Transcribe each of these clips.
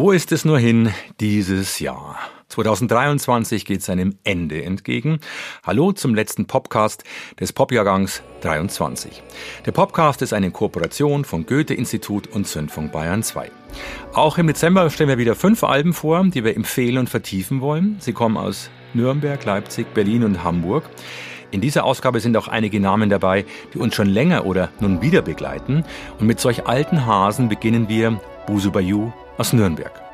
Wo ist es nur hin dieses Jahr? 2023 geht seinem Ende entgegen. Hallo zum letzten Podcast des Popjahrgangs 23. Der Podcast ist eine Kooperation von Goethe-Institut und Zündfunk Bayern 2. Auch im Dezember stellen wir wieder fünf Alben vor, die wir empfehlen und vertiefen wollen. Sie kommen aus Nürnberg, Leipzig, Berlin und Hamburg. In dieser Ausgabe sind auch einige Namen dabei, die uns schon länger oder nun wieder begleiten. Und mit solch alten Hasen beginnen wir Busu Bayou aus Nürnberg.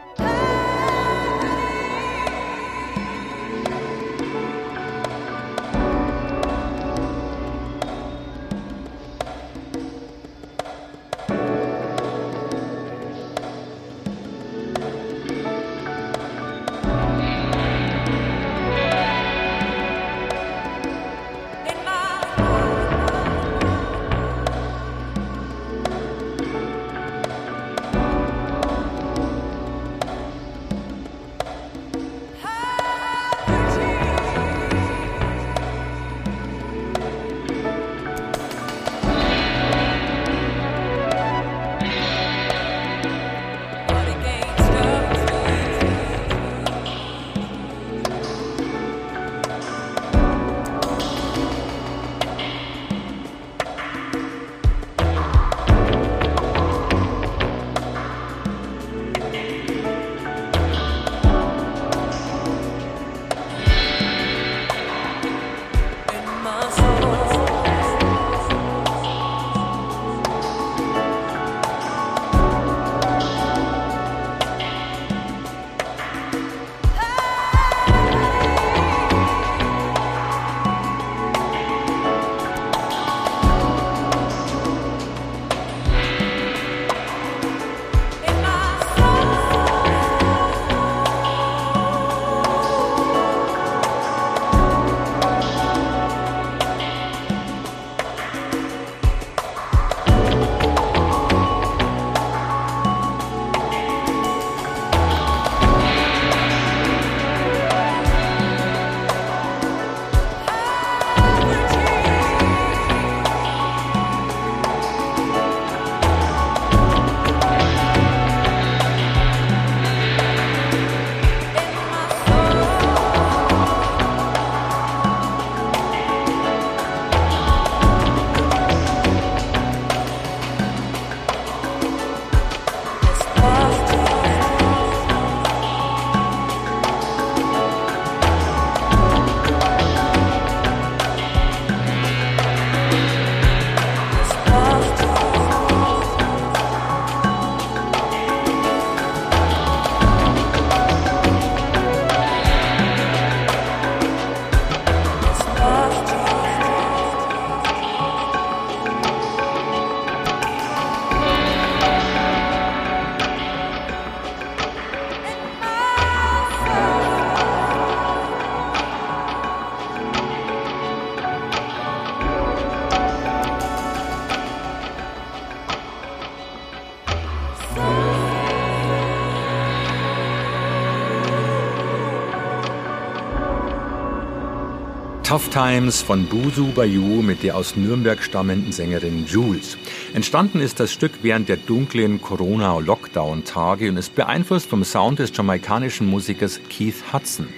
Tough Times von Busu Bayou mit der aus Nürnberg stammenden Sängerin Jules. Entstanden ist das Stück während der dunklen Corona-Lockdown-Tage und ist beeinflusst vom Sound des jamaikanischen Musikers Keith Hudson.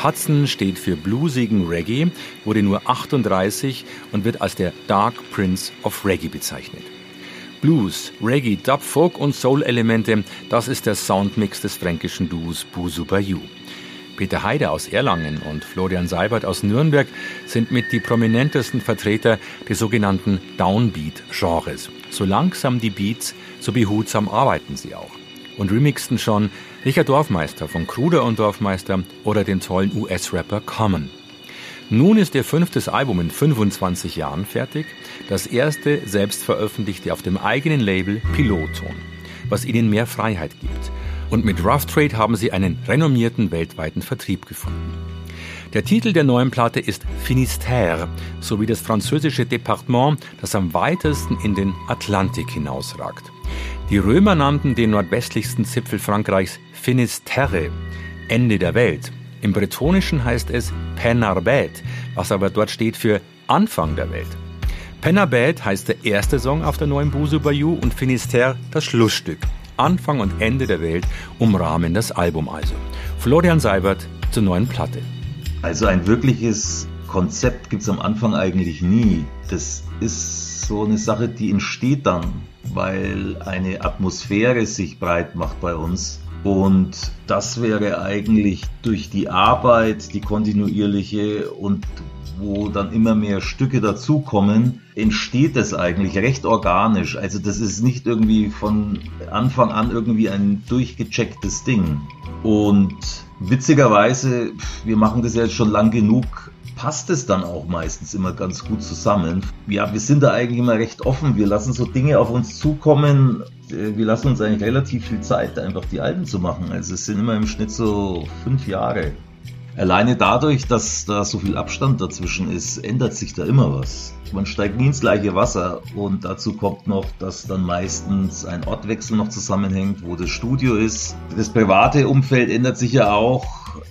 Hudson steht für bluesigen Reggae, wurde nur 38 und wird als der Dark Prince of Reggae bezeichnet. Blues, Reggae, Dub, Folk und Soul-Elemente, das ist der Soundmix des fränkischen Duos Busu Bayou. Peter Heide aus Erlangen und Florian Seibert aus Nürnberg sind mit die prominentesten Vertreter des sogenannten Downbeat-Genres. So langsam die Beats, so behutsam arbeiten sie auch. Und remixten schon Richard Dorfmeister von Kruder und Dorfmeister oder den tollen US-Rapper Common. Nun ist ihr fünftes Album in 25 Jahren fertig, das erste selbst veröffentlichte auf dem eigenen Label Piloton, was ihnen mehr Freiheit gibt und mit Rough Trade haben sie einen renommierten weltweiten Vertrieb gefunden. Der Titel der neuen Platte ist Finistère, sowie das französische Departement, das am weitesten in den Atlantik hinausragt. Die Römer nannten den nordwestlichsten Zipfel Frankreichs Finisterre, Ende der Welt. Im Bretonischen heißt es Penarbet, was aber dort steht für Anfang der Welt. Penarbet heißt der erste Song auf der neuen Busu Bayou und Finistère das Schlussstück. Anfang und Ende der Welt umrahmen das Album also. Florian Seibert zur neuen Platte. Also ein wirkliches Konzept gibt es am Anfang eigentlich nie. Das ist so eine Sache, die entsteht dann, weil eine Atmosphäre sich breit macht bei uns. Und das wäre eigentlich durch die Arbeit, die kontinuierliche und wo dann immer mehr Stücke dazukommen, entsteht das eigentlich recht organisch. Also das ist nicht irgendwie von Anfang an irgendwie ein durchgechecktes Ding. Und witzigerweise, wir machen das ja jetzt schon lang genug, passt es dann auch meistens immer ganz gut zusammen. Ja, wir sind da eigentlich immer recht offen. Wir lassen so Dinge auf uns zukommen. Äh, wir lassen uns eigentlich relativ viel Zeit, einfach die Alben zu machen. Also es sind immer im Schnitt so fünf Jahre. Alleine dadurch, dass da so viel Abstand dazwischen ist, ändert sich da immer was. Man steigt nie ins gleiche Wasser und dazu kommt noch, dass dann meistens ein Ortwechsel noch zusammenhängt, wo das Studio ist. Das private Umfeld ändert sich ja auch.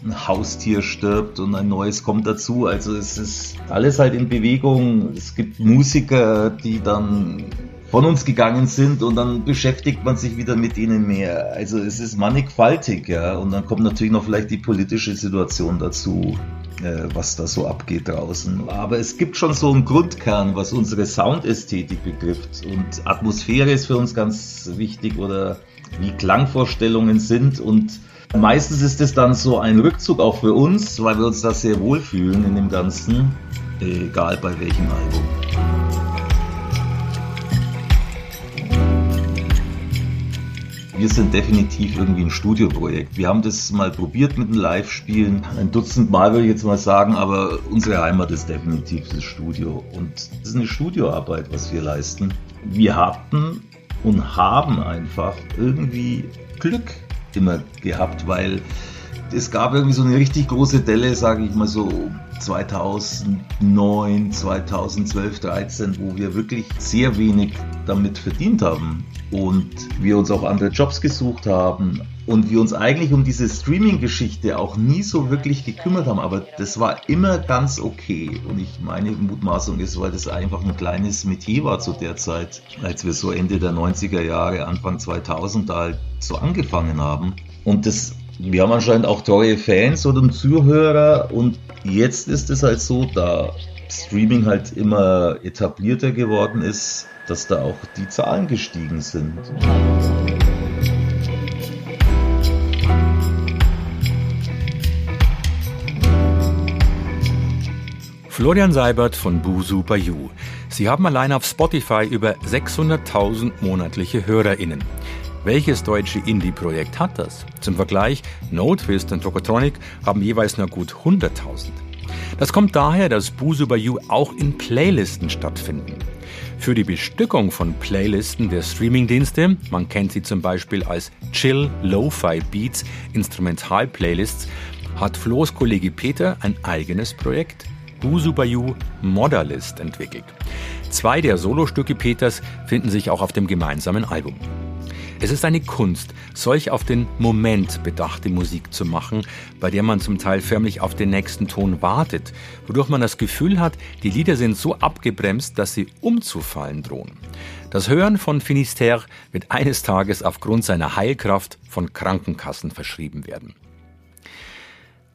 Ein Haustier stirbt und ein neues kommt dazu. Also es ist alles halt in Bewegung. Es gibt Musiker, die dann von uns gegangen sind und dann beschäftigt man sich wieder mit ihnen mehr. Also es ist mannigfaltig, ja. Und dann kommt natürlich noch vielleicht die politische Situation dazu, äh, was da so abgeht draußen. Aber es gibt schon so einen Grundkern, was unsere Soundästhetik betrifft. Und Atmosphäre ist für uns ganz wichtig oder wie Klangvorstellungen sind und Meistens ist es dann so ein Rückzug auch für uns, weil wir uns da sehr wohlfühlen in dem Ganzen, egal bei welchem Album. Wir sind definitiv irgendwie ein Studioprojekt. Wir haben das mal probiert mit den Live-Spielen. Ein Dutzend Mal würde ich jetzt mal sagen, aber unsere Heimat ist definitiv das Studio. Und das ist eine Studioarbeit, was wir leisten. Wir hatten und haben einfach irgendwie Glück immer gehabt, weil es gab irgendwie so eine richtig große Delle, sage ich mal so 2009, 2012, 13, wo wir wirklich sehr wenig damit verdient haben und wir uns auch andere Jobs gesucht haben und wir uns eigentlich um diese Streaming-Geschichte auch nie so wirklich gekümmert haben, aber das war immer ganz okay. Und ich meine Mutmaßung ist, weil das einfach ein kleines Metier war zu der Zeit, als wir so Ende der 90er Jahre, Anfang 2000 da halt so angefangen haben. Und das wir haben anscheinend auch treue Fans oder Zuhörer und jetzt ist es halt so, da Streaming halt immer etablierter geworden ist, dass da auch die Zahlen gestiegen sind. Florian Seibert von Busu Bayou. Sie haben allein auf Spotify über 600.000 monatliche HörerInnen. Welches deutsche Indie-Projekt hat das? Zum Vergleich, No Twist und Tokotronic haben jeweils nur gut 100.000. Das kommt daher, dass Busu Bayou auch in Playlisten stattfinden. Für die Bestückung von Playlisten der Streamingdienste, man kennt sie zum Beispiel als Chill Lo-Fi Beats Instrumental-Playlists, hat Flo's Kollege Peter ein eigenes Projekt, Busu Bayou Modderlist, entwickelt. Zwei der Solostücke Peters finden sich auch auf dem gemeinsamen Album. Es ist eine Kunst, solch auf den Moment bedachte Musik zu machen, bei der man zum Teil förmlich auf den nächsten Ton wartet, wodurch man das Gefühl hat, die Lieder sind so abgebremst, dass sie umzufallen drohen. Das Hören von Finisterre wird eines Tages aufgrund seiner Heilkraft von Krankenkassen verschrieben werden.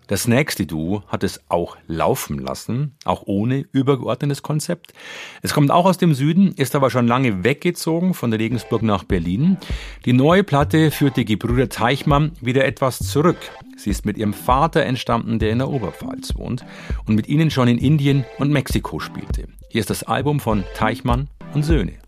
Das nächste Duo hat es auch laufen lassen, auch ohne übergeordnetes Konzept. Es kommt auch aus dem Süden, ist aber schon lange weggezogen von Regensburg nach Berlin. Die neue Platte führt die Gebrüder Teichmann wieder etwas zurück. Sie ist mit ihrem Vater entstanden, der in der Oberpfalz wohnt und mit ihnen schon in Indien und Mexiko spielte. Hier ist das Album von Teichmann und Söhne.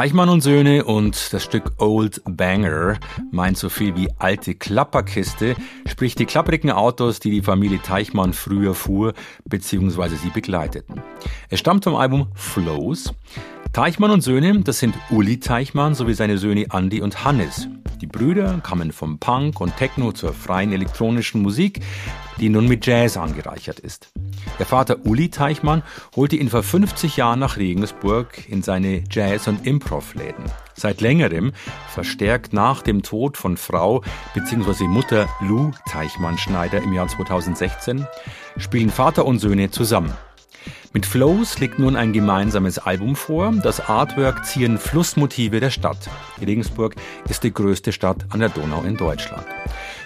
Teichmann und Söhne und das Stück Old Banger meint so viel wie alte Klapperkiste, sprich die klapprigen Autos, die die Familie Teichmann früher fuhr bzw. sie begleiteten. Es stammt vom Album Flows. Teichmann und Söhne, das sind Uli Teichmann sowie seine Söhne Andy und Hannes. Die Brüder kamen vom Punk und Techno zur freien elektronischen Musik, die nun mit Jazz angereichert ist. Der Vater Uli Teichmann holte ihn vor 50 Jahren nach Regensburg in seine Jazz- und Improv-Läden. Seit längerem, verstärkt nach dem Tod von Frau bzw. Mutter Lou Teichmann-Schneider im Jahr 2016, spielen Vater und Söhne zusammen. Mit Flows liegt nun ein gemeinsames Album vor. Das Artwork ziehen Flussmotive der Stadt. Regensburg ist die größte Stadt an der Donau in Deutschland.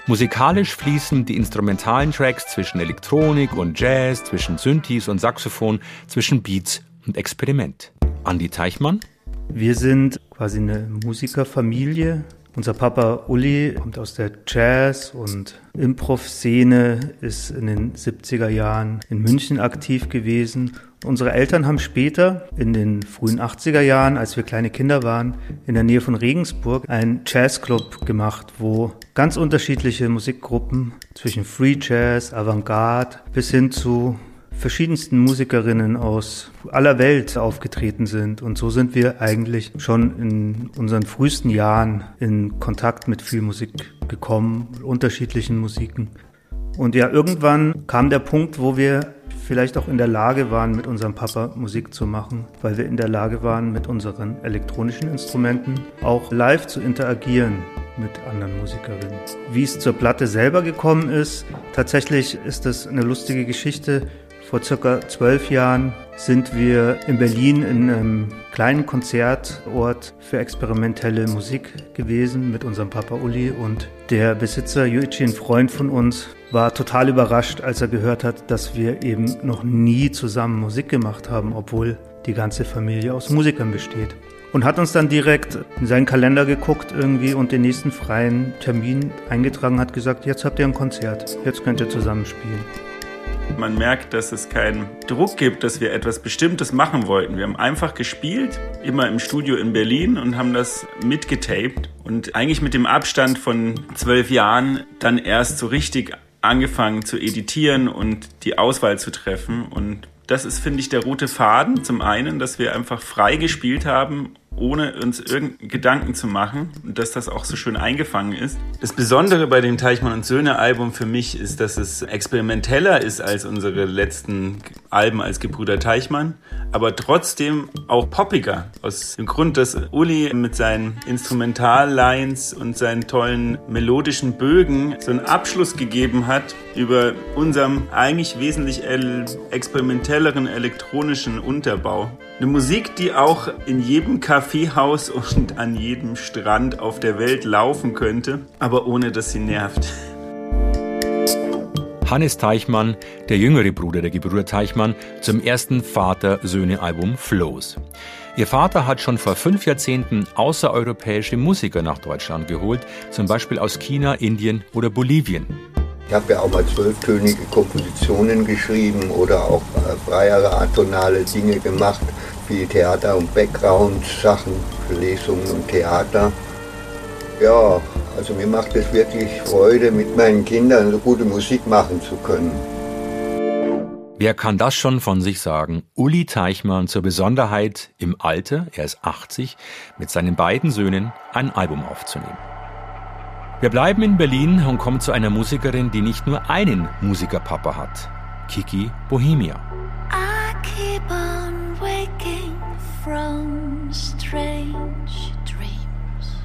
Musikalisch fließen die instrumentalen Tracks zwischen Elektronik und Jazz, zwischen Synthes und Saxophon, zwischen Beats und Experiment. Andi Teichmann? Wir sind quasi eine Musikerfamilie. Unser Papa Uli kommt aus der Jazz- und Improv-Szene, ist in den 70er Jahren in München aktiv gewesen. Unsere Eltern haben später, in den frühen 80er Jahren, als wir kleine Kinder waren, in der Nähe von Regensburg einen Jazzclub gemacht, wo ganz unterschiedliche Musikgruppen zwischen Free Jazz, Avantgarde bis hin zu verschiedensten Musikerinnen aus aller Welt aufgetreten sind. Und so sind wir eigentlich schon in unseren frühesten Jahren in Kontakt mit viel Musik gekommen, unterschiedlichen Musiken. Und ja, irgendwann kam der Punkt, wo wir vielleicht auch in der Lage waren, mit unserem Papa Musik zu machen, weil wir in der Lage waren, mit unseren elektronischen Instrumenten auch live zu interagieren mit anderen Musikerinnen. Wie es zur Platte selber gekommen ist, tatsächlich ist das eine lustige Geschichte. Vor circa zwölf Jahren sind wir in Berlin in einem kleinen Konzertort für experimentelle Musik gewesen mit unserem Papa Uli und der Besitzer Yuichi, ein Freund von uns, war total überrascht, als er gehört hat, dass wir eben noch nie zusammen Musik gemacht haben, obwohl die ganze Familie aus Musikern besteht. Und hat uns dann direkt in seinen Kalender geguckt irgendwie und den nächsten freien Termin eingetragen, hat gesagt, jetzt habt ihr ein Konzert, jetzt könnt ihr zusammen spielen. Man merkt, dass es keinen Druck gibt, dass wir etwas Bestimmtes machen wollten. Wir haben einfach gespielt, immer im Studio in Berlin und haben das mitgetaped. Und eigentlich mit dem Abstand von zwölf Jahren dann erst so richtig angefangen zu editieren und die Auswahl zu treffen. Und das ist, finde ich, der rote Faden. Zum einen, dass wir einfach frei gespielt haben ohne uns irgendeinen Gedanken zu machen und dass das auch so schön eingefangen ist. Das Besondere bei dem Teichmann und Söhne Album für mich ist, dass es experimenteller ist als unsere letzten Alben als Gebrüder Teichmann, aber trotzdem auch poppiger. Aus dem Grund, dass Uli mit seinen Instrumentallines und seinen tollen melodischen Bögen so einen Abschluss gegeben hat über unserem eigentlich wesentlich experimentelleren elektronischen Unterbau. Eine Musik, die auch in jedem Kaffeehaus und an jedem Strand auf der Welt laufen könnte, aber ohne dass sie nervt. Hannes Teichmann, der jüngere Bruder der Gebrüder Teichmann, zum ersten Vater-Söhne-Album Flows. Ihr Vater hat schon vor fünf Jahrzehnten außereuropäische Musiker nach Deutschland geholt, zum Beispiel aus China, Indien oder Bolivien. Ich habe ja auch mal zwölftönige Kompositionen geschrieben oder auch äh, freiere atonale Dinge gemacht, wie Theater- und Background-Sachen für Lesungen und Theater. Ja, also mir macht es wirklich Freude, mit meinen Kindern so gute Musik machen zu können. Wer kann das schon von sich sagen? Uli Teichmann zur Besonderheit im Alter, er ist 80, mit seinen beiden Söhnen ein Album aufzunehmen. Wir bleiben in Berlin und kommen zu einer Musikerin, die nicht nur einen Musikerpapa hat. Kiki Bohemia. I keep on waking from strange dreams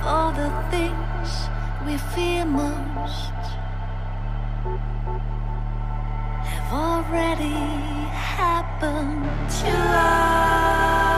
For the things we fear most Have already happened to us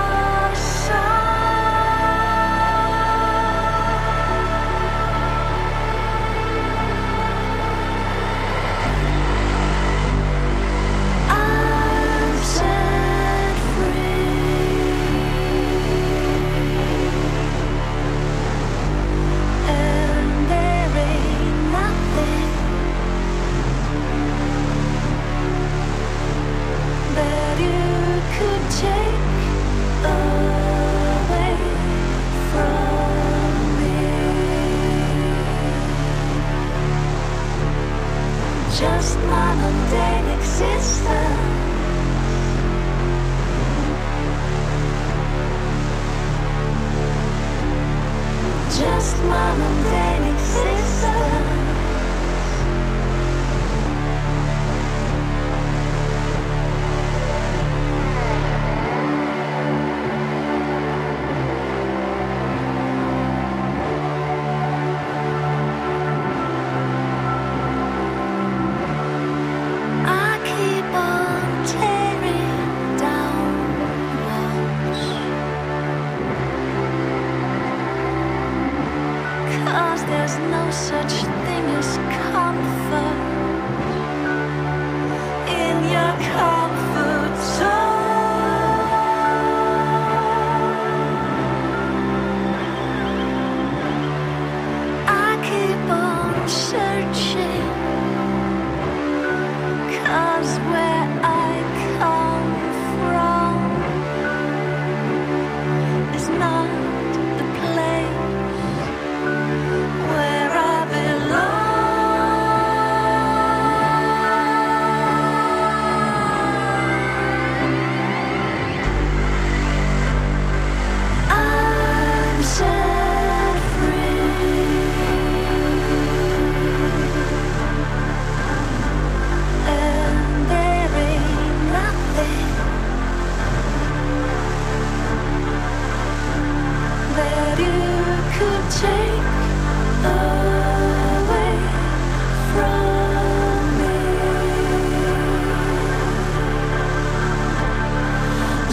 Cause there's no such thing as comfort.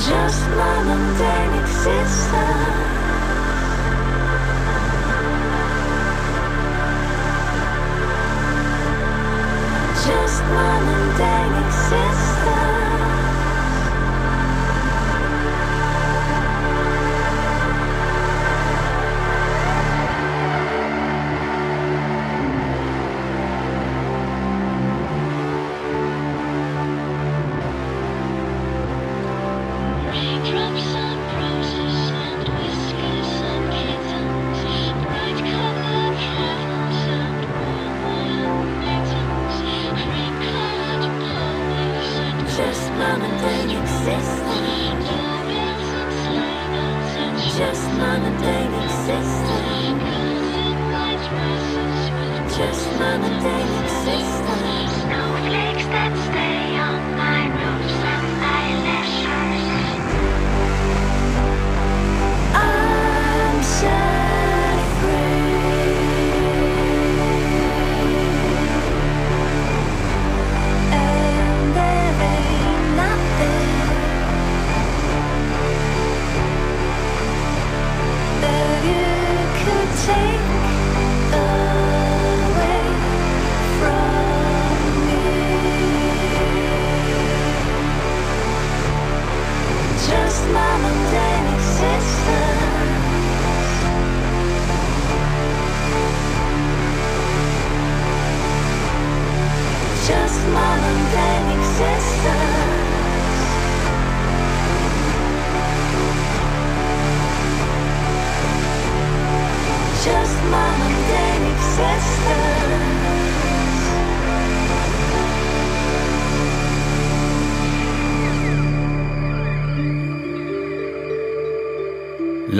just my mundane existence. Just my mundane existence.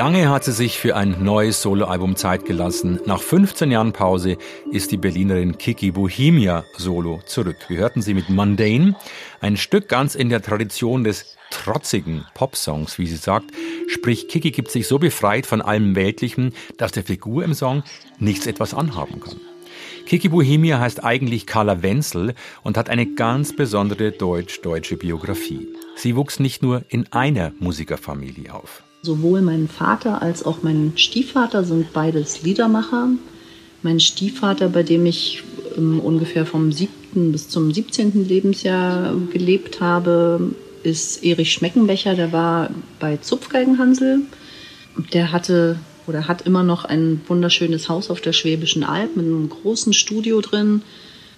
Lange hat sie sich für ein neues Soloalbum Zeit gelassen. Nach 15 Jahren Pause ist die Berlinerin Kiki Bohemia solo zurück. Wir hörten sie mit Mundane, ein Stück ganz in der Tradition des trotzigen Popsongs, wie sie sagt. Sprich, Kiki gibt sich so befreit von allem Weltlichen, dass der Figur im Song nichts etwas anhaben kann. Kiki Bohemia heißt eigentlich Carla Wenzel und hat eine ganz besondere deutsch-deutsche Biografie. Sie wuchs nicht nur in einer Musikerfamilie auf. Sowohl mein Vater als auch mein Stiefvater sind beides Liedermacher. Mein Stiefvater, bei dem ich ähm, ungefähr vom siebten bis zum 17. Lebensjahr gelebt habe, ist Erich Schmeckenbecher. Der war bei Zupfgeigenhansel. Der hatte oder hat immer noch ein wunderschönes Haus auf der Schwäbischen Alb mit einem großen Studio drin.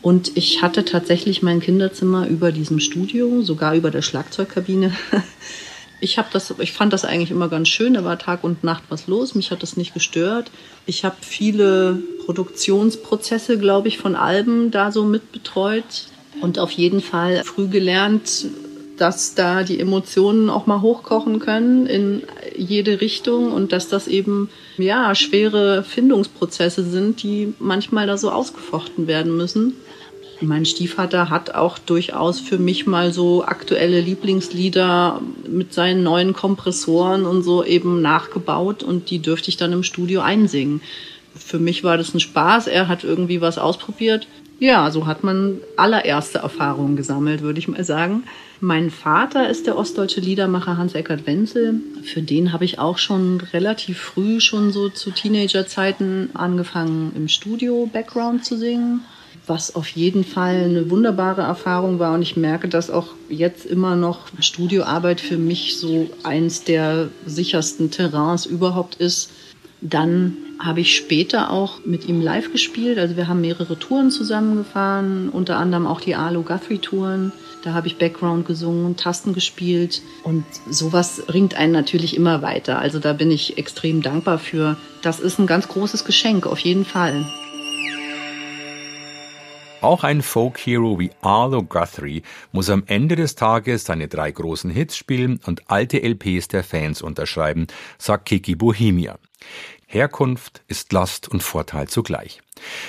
Und ich hatte tatsächlich mein Kinderzimmer über diesem Studio, sogar über der Schlagzeugkabine. ich habe das, ich fand das eigentlich immer ganz schön. Da war Tag und Nacht was los. Mich hat das nicht gestört. Ich habe viele Produktionsprozesse, glaube ich, von Alben da so mitbetreut. Und auf jeden Fall früh gelernt, dass da die Emotionen auch mal hochkochen können in jede Richtung und dass das eben ja schwere Findungsprozesse sind, die manchmal da so ausgefochten werden müssen. Mein Stiefvater hat auch durchaus für mich mal so aktuelle Lieblingslieder mit seinen neuen Kompressoren und so eben nachgebaut und die dürfte ich dann im Studio einsingen. Für mich war das ein Spaß. Er hat irgendwie was ausprobiert. Ja, so hat man allererste Erfahrungen gesammelt, würde ich mal sagen. Mein Vater ist der ostdeutsche Liedermacher Hans-Eckert Wenzel. Für den habe ich auch schon relativ früh, schon so zu Teenagerzeiten, angefangen im Studio Background zu singen, was auf jeden Fall eine wunderbare Erfahrung war. Und ich merke, dass auch jetzt immer noch Studioarbeit für mich so eins der sichersten Terrains überhaupt ist. Dann habe ich später auch mit ihm live gespielt. Also wir haben mehrere Touren zusammengefahren, unter anderem auch die Arlo Guthrie Touren. Da habe ich Background gesungen, Tasten gespielt und sowas bringt einen natürlich immer weiter. Also da bin ich extrem dankbar für. Das ist ein ganz großes Geschenk, auf jeden Fall. Auch ein Folk-Hero wie Arlo Guthrie muss am Ende des Tages seine drei großen Hits spielen und alte LPs der Fans unterschreiben, sagt Kiki Bohemia. Herkunft ist Last und Vorteil zugleich.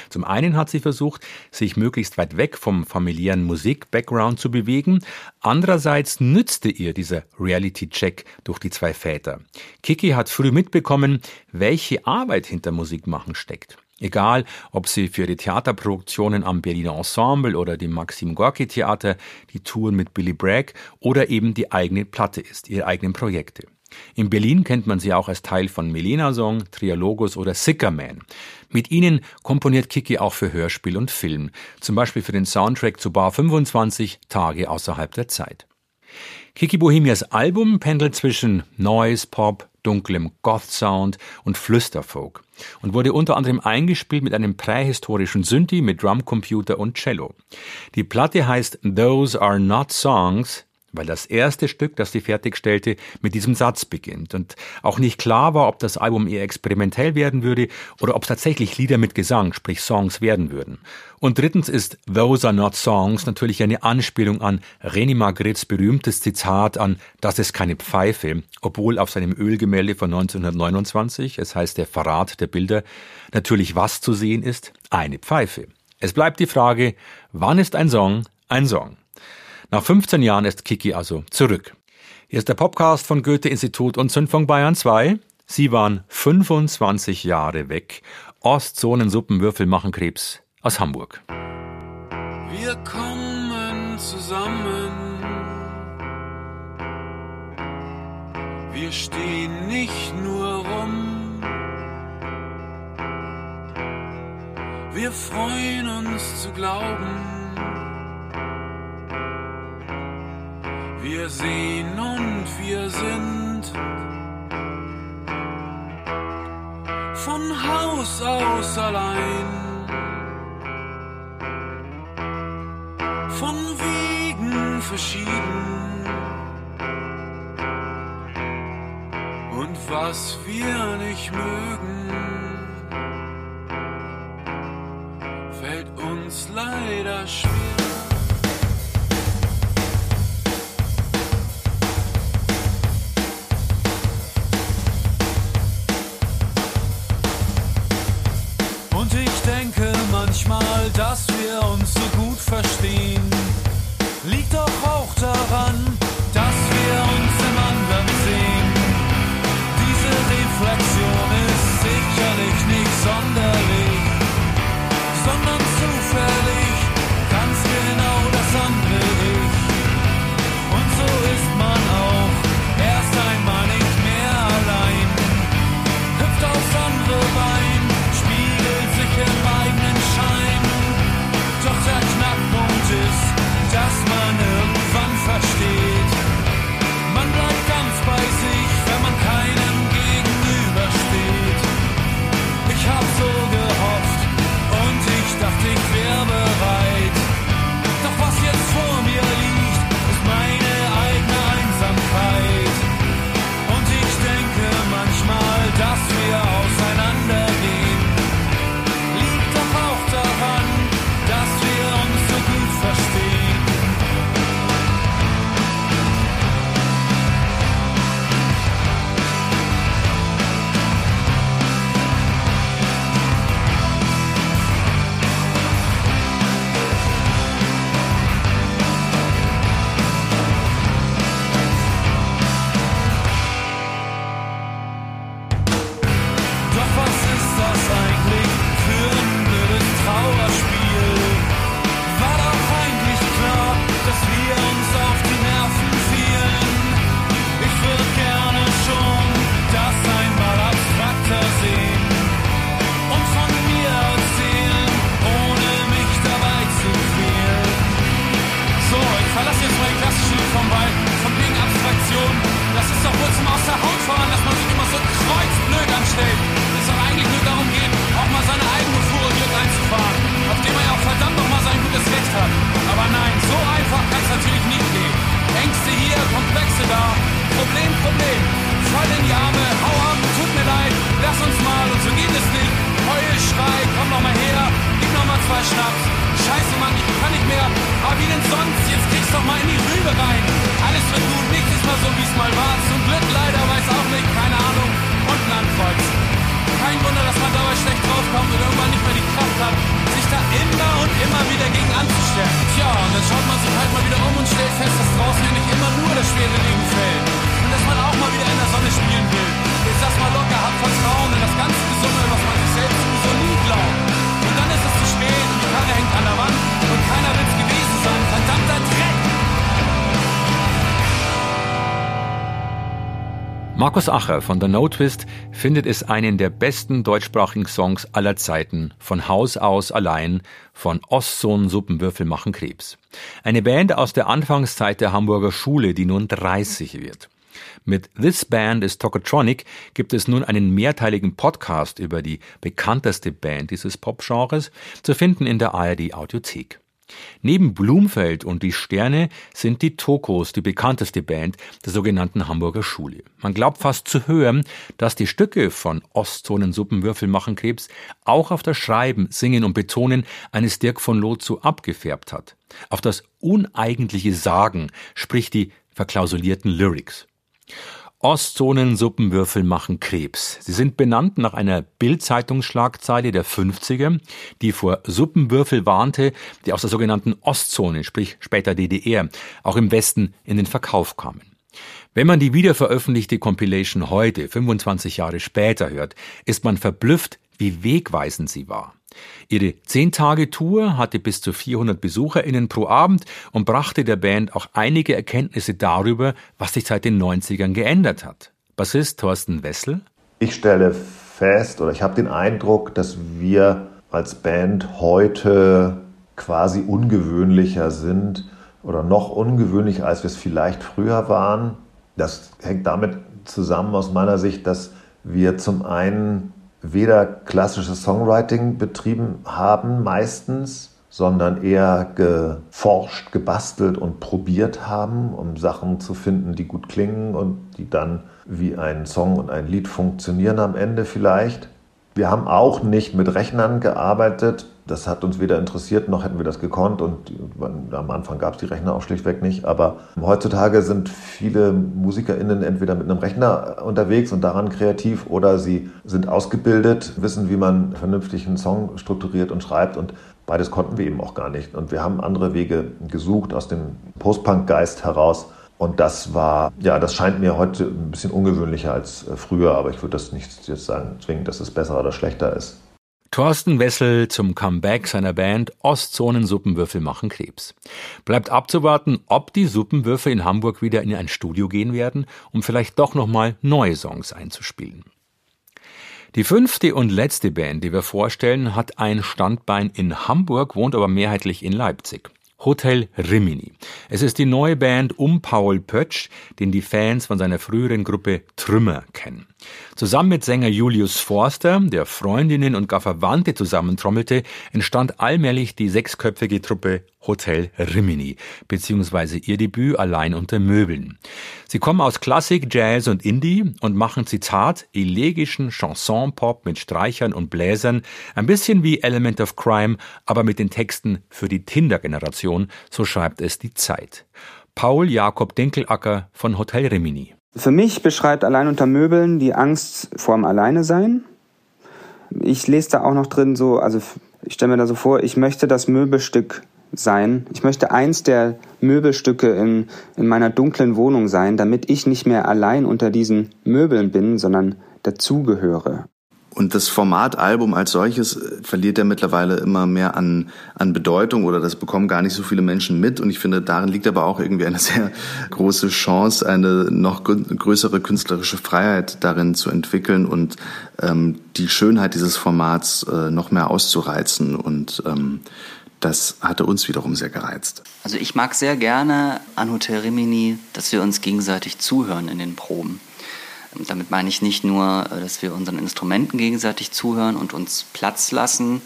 Zum einen hat sie versucht, sich möglichst weit weg vom familiären Musik-Background zu bewegen. Andererseits nützte ihr dieser Reality-Check durch die zwei Väter. Kiki hat früh mitbekommen, welche Arbeit hinter Musikmachen steckt. Egal, ob sie für die Theaterproduktionen am Berliner Ensemble oder dem Maxim Gorki Theater, die Touren mit Billy Bragg oder eben die eigene Platte ist, ihre eigenen Projekte. In Berlin kennt man sie auch als Teil von Melena Song, Trialogus oder Sickerman. Mit ihnen komponiert Kiki auch für Hörspiel und Film, zum Beispiel für den Soundtrack zu Bar 25 Tage außerhalb der Zeit. Kiki Bohemias Album pendelt zwischen Noise, Pop, dunklem Goth-Sound und Flüsterfolk und wurde unter anderem eingespielt mit einem prähistorischen Synthi mit Drumcomputer und Cello. Die Platte heißt Those Are Not Songs, weil das erste Stück, das sie fertigstellte, mit diesem Satz beginnt und auch nicht klar war, ob das Album eher experimentell werden würde oder ob tatsächlich Lieder mit Gesang, sprich Songs werden würden. Und drittens ist Those are not songs natürlich eine Anspielung an René Magritte's berühmtes Zitat an Das ist keine Pfeife, obwohl auf seinem Ölgemälde von 1929, es heißt der Verrat der Bilder, natürlich was zu sehen ist? Eine Pfeife. Es bleibt die Frage, wann ist ein Song ein Song? Nach 15 Jahren ist Kiki also zurück. Hier ist der Podcast von Goethe-Institut und Zündfunk Bayern 2. Sie waren 25 Jahre weg. Ostzonensuppenwürfel machen Krebs aus Hamburg. Wir kommen zusammen. Wir stehen nicht nur rum. Wir freuen uns zu glauben Wir sehen und wir sind von Haus aus allein, von Wegen verschieden. Und was wir nicht mögen, fällt uns leider schwer. Dass wir uns so gut verstehen. Liegt doch Markus Acher von der No Twist findet es einen der besten deutschsprachigen Songs aller Zeiten, von Haus aus allein, von Ostsohn Suppenwürfel machen Krebs. Eine Band aus der Anfangszeit der Hamburger Schule, die nun 30 wird. Mit This Band is Tokotronic gibt es nun einen mehrteiligen Podcast über die bekannteste Band dieses Popgenres, zu finden in der ARD Audiothek. Neben Blumfeld und die Sterne sind die Tokos die bekannteste Band der sogenannten Hamburger Schule. Man glaubt fast zu hören, dass die Stücke von Ostzonen Suppenwürfel machen Krebs auch auf das Schreiben, Singen und Betonen eines Dirk von Lotzu abgefärbt hat. Auf das uneigentliche Sagen, sprich die verklausulierten Lyrics. Ostzonen-Suppenwürfel machen Krebs. Sie sind benannt nach einer Bild-Zeitungsschlagzeile der 50er, die vor Suppenwürfel warnte, die aus der sogenannten Ostzone, sprich später DDR, auch im Westen in den Verkauf kamen. Wenn man die wiederveröffentlichte Compilation heute, 25 Jahre später hört, ist man verblüfft, wie wegweisend sie war. Ihre 10-Tage-Tour hatte bis zu 400 BesucherInnen pro Abend und brachte der Band auch einige Erkenntnisse darüber, was sich seit den 90ern geändert hat. Bassist Thorsten Wessel. Ich stelle fest oder ich habe den Eindruck, dass wir als Band heute quasi ungewöhnlicher sind oder noch ungewöhnlicher, als wir es vielleicht früher waren. Das hängt damit zusammen aus meiner Sicht, dass wir zum einen weder klassisches Songwriting betrieben haben meistens, sondern eher geforscht, gebastelt und probiert haben, um Sachen zu finden, die gut klingen und die dann wie ein Song und ein Lied funktionieren am Ende vielleicht. Wir haben auch nicht mit Rechnern gearbeitet, das hat uns weder interessiert, noch hätten wir das gekonnt. Und am Anfang gab es die Rechner auch schlichtweg nicht. Aber heutzutage sind viele MusikerInnen entweder mit einem Rechner unterwegs und daran kreativ oder sie sind ausgebildet, wissen, wie man vernünftig einen Song strukturiert und schreibt. Und beides konnten wir eben auch gar nicht. Und wir haben andere Wege gesucht aus dem Post-Punk-Geist heraus. Und das war, ja, das scheint mir heute ein bisschen ungewöhnlicher als früher, aber ich würde das nicht jetzt sagen, zwingend, dass es besser oder schlechter ist. Thorsten Wessel zum Comeback seiner Band Ostzonen Suppenwürfel machen Krebs. Bleibt abzuwarten, ob die Suppenwürfel in Hamburg wieder in ein Studio gehen werden, um vielleicht doch nochmal neue Songs einzuspielen. Die fünfte und letzte Band, die wir vorstellen, hat ein Standbein in Hamburg, wohnt aber mehrheitlich in Leipzig. Hotel Rimini. Es ist die neue Band um Paul Pötsch, den die Fans von seiner früheren Gruppe Trümmer kennen. Zusammen mit Sänger Julius Forster, der Freundinnen und gar Verwandte zusammentrommelte, entstand allmählich die sechsköpfige Truppe Hotel Rimini, beziehungsweise ihr Debüt allein unter Möbeln. Sie kommen aus Klassik, Jazz und Indie und machen Zitat elegischen Chanson-Pop mit Streichern und Bläsern, ein bisschen wie Element of Crime, aber mit den Texten für die Tinder-Generation, so schreibt es die Zeit. Paul Jakob Dinkelacker von Hotel Rimini. Für mich beschreibt Allein unter Möbeln die Angst vorm Alleine sein. Ich lese da auch noch drin so, also ich stelle mir da so vor, ich möchte das Möbelstück sein. Ich möchte eins der Möbelstücke in, in meiner dunklen Wohnung sein, damit ich nicht mehr allein unter diesen Möbeln bin, sondern dazugehöre. Und das Format Album als solches äh, verliert ja mittlerweile immer mehr an, an Bedeutung oder das bekommen gar nicht so viele Menschen mit. Und ich finde, darin liegt aber auch irgendwie eine sehr große Chance, eine noch größere künstlerische Freiheit darin zu entwickeln und ähm, die Schönheit dieses Formats äh, noch mehr auszureizen. Und ähm, das hatte uns wiederum sehr gereizt. Also ich mag sehr gerne an Hotel Rimini, dass wir uns gegenseitig zuhören in den Proben. Damit meine ich nicht nur, äh, dass wir unseren Instrumenten gegenseitig zuhören und uns Platz lassen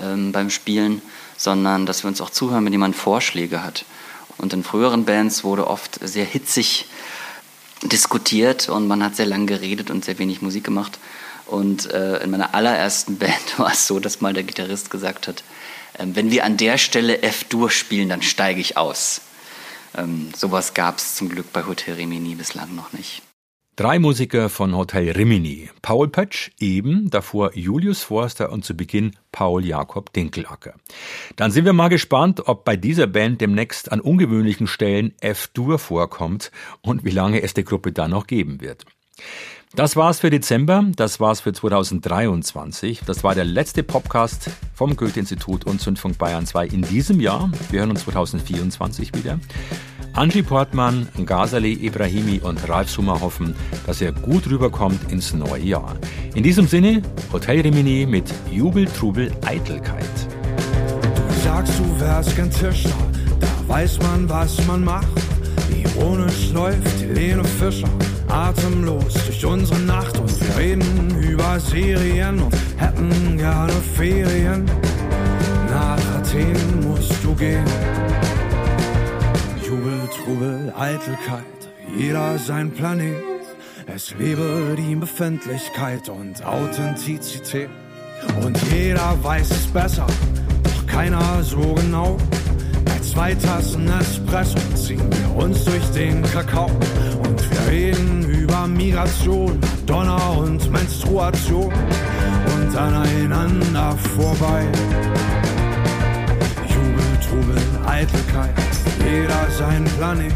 ähm, beim Spielen, sondern dass wir uns auch zuhören, wenn jemand Vorschläge hat. Und in früheren Bands wurde oft sehr hitzig diskutiert und man hat sehr lang geredet und sehr wenig Musik gemacht. Und äh, in meiner allerersten Band war es so, dass mal der Gitarrist gesagt hat, äh, wenn wir an der Stelle F-Dur spielen, dann steige ich aus. Ähm, sowas gab es zum Glück bei Hotel Rimini bislang noch nicht. Drei Musiker von Hotel Rimini. Paul Pötsch eben, davor Julius Forster und zu Beginn Paul Jakob Dinkelacker. Dann sind wir mal gespannt, ob bei dieser Band demnächst an ungewöhnlichen Stellen F-Dur vorkommt und wie lange es die Gruppe dann noch geben wird. Das war's für Dezember, das war's für 2023. Das war der letzte Podcast vom Goethe-Institut und Zündfunk Bayern 2 in diesem Jahr. Wir hören uns 2024 wieder. Angie Portmann, Ghazali Ibrahimi und Ralf Summer hoffen, dass er gut rüberkommt ins neue Jahr. In diesem Sinne, Hotel Rimini mit Jubel, Trubel, Eitelkeit. Sagst, du wärst kein Tischler, da weiß man, was man macht. Ironisch läuft Helene Fischer atemlos durch unsere Nacht und wir reden über Serien und hätten gerne Ferien. Nach Athen musst du gehen. Trubel, Eitelkeit, jeder sein Planet. Es lebe die Befindlichkeit und Authentizität. Und jeder weiß es besser, doch keiner so genau. Bei zwei Tassen Espresso ziehen wir uns durch den Kakao. Und wir reden über Migration, Donner und Menstruation. Und aneinander vorbei. Jubel, Trubel, Eitelkeit, jeder sein Planet.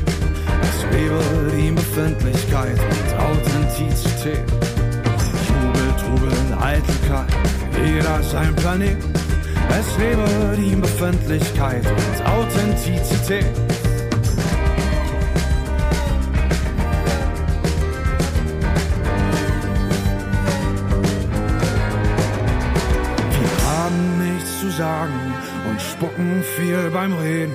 Es lebe die Befindlichkeit und Authentizität. Jubel, Trubel, Eitelkeit, jeder sein Planet. Es lebe die Befindlichkeit und Authentizität. Wir haben nichts zu sagen und spucken viel beim Reden.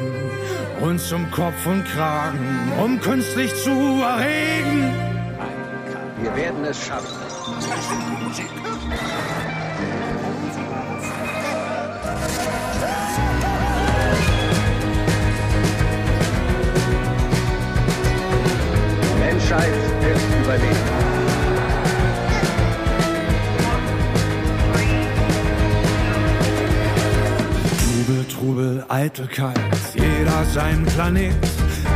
Uns um Kopf und Kragen, um künstlich zu erregen. Wir werden es schaffen. Menschheit Eitelkeit, jeder sein Planet.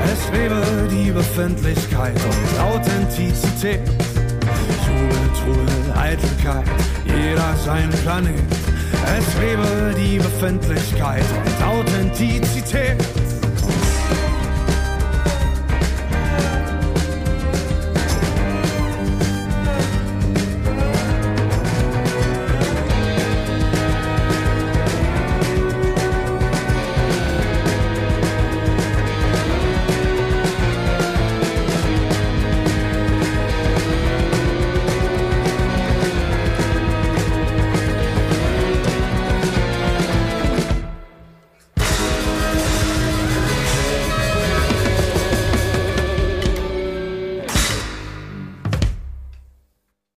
Es lebe die Befindlichkeit und Authentizität. Trubel, Trubel, Eitelkeit, jeder sein Planet. Es lebe die Befindlichkeit und Authentizität.